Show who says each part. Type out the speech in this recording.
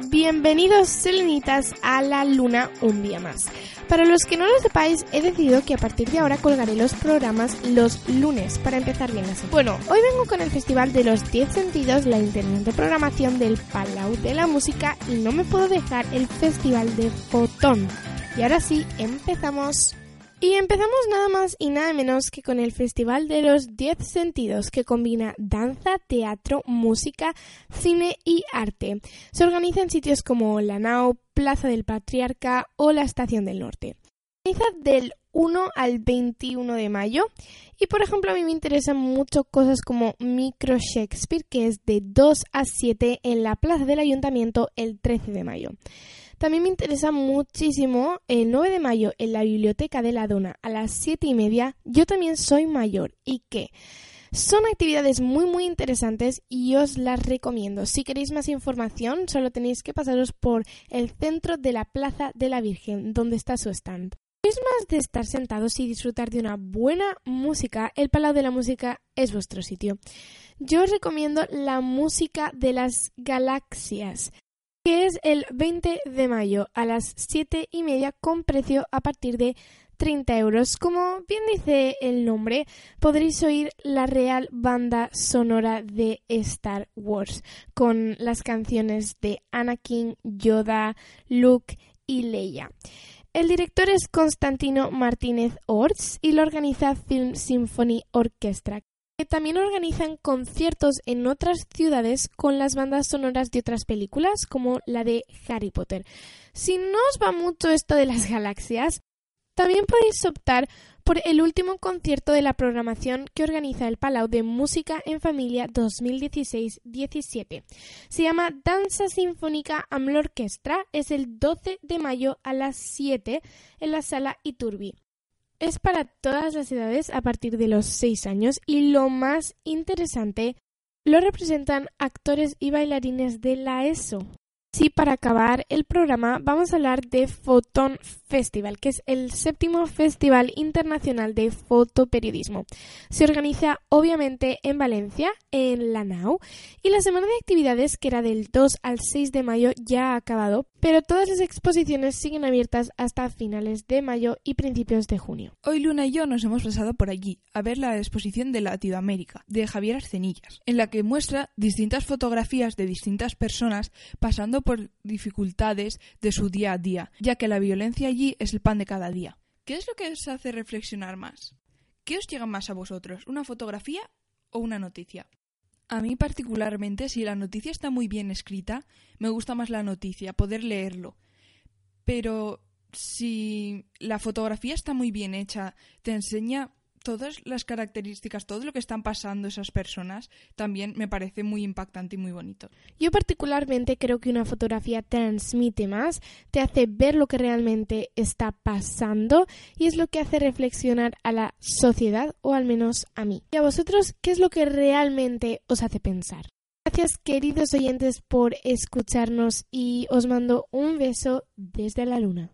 Speaker 1: Bienvenidos selenitas a la luna un día más. Para los que no lo sepáis, he decidido que a partir de ahora colgaré los programas los lunes para empezar bien la semana. Bueno, hoy vengo con el Festival de los 10 Sentidos, la internet de programación del Palau de la Música y no me puedo dejar el Festival de Fotón. Y ahora sí, empezamos. Y empezamos nada más y nada menos que con el Festival de los 10 Sentidos, que combina danza, teatro, música, cine y arte. Se organiza en sitios como la Nao, Plaza del Patriarca o la Estación del Norte. Se organiza del 1 al 21 de mayo y por ejemplo a mí me interesan mucho cosas como Micro Shakespeare que es de 2 a 7 en la Plaza del Ayuntamiento el 13 de mayo. También me interesa muchísimo el 9 de mayo en la Biblioteca de la Dona a las 7 y media. Yo también soy mayor y que son actividades muy muy interesantes y os las recomiendo. Si queréis más información, solo tenéis que pasaros por el centro de la Plaza de la Virgen, donde está su stand. Es más de estar sentados y disfrutar de una buena música, el Palau de la Música es vuestro sitio. Yo os recomiendo la música de las galaxias que es el 20 de mayo a las 7 y media con precio a partir de 30 euros. Como bien dice el nombre, podréis oír la real banda sonora de Star Wars con las canciones de Anakin, Yoda, Luke y Leia. El director es Constantino Martínez Orts y lo organiza Film Symphony Orchestra, también organizan conciertos en otras ciudades con las bandas sonoras de otras películas, como la de Harry Potter. Si no os va mucho esto de las galaxias, también podéis optar por el último concierto de la programación que organiza el Palau de Música en Familia 2016-17. Se llama Danza Sinfónica Amlo Orquestra. Es el 12 de mayo a las 7 en la sala Iturbi. Es para todas las edades a partir de los 6 años y lo más interesante, lo representan actores y bailarines de la ESO. Sí, para acabar el programa vamos a hablar de Photon Festival, que es el séptimo Festival Internacional de Fotoperiodismo. Se organiza obviamente en Valencia, en la NAU, y la semana de actividades, que era del 2 al 6 de mayo, ya ha acabado, pero todas las exposiciones siguen abiertas hasta finales de mayo y principios de junio.
Speaker 2: Hoy Luna y yo nos hemos pasado por allí a ver la exposición de Latinoamérica de Javier Arcenillas, en la que muestra distintas fotografías de distintas personas pasando por dificultades de su día a día, ya que la violencia allí es el pan de cada día. ¿Qué es lo que os hace reflexionar más? ¿Qué os llega más a vosotros, una fotografía o una noticia? A mí particularmente, si la noticia está muy bien escrita, me gusta más la noticia, poder leerlo. Pero si la fotografía está muy bien hecha, te enseña todas las características, todo lo que están pasando esas personas, también me parece muy impactante y muy bonito.
Speaker 1: Yo particularmente creo que una fotografía transmite más, te hace ver lo que realmente está pasando y es lo que hace reflexionar a la sociedad o al menos a mí. Y a vosotros, ¿qué es lo que realmente os hace pensar? Gracias queridos oyentes por escucharnos y os mando un beso desde la luna.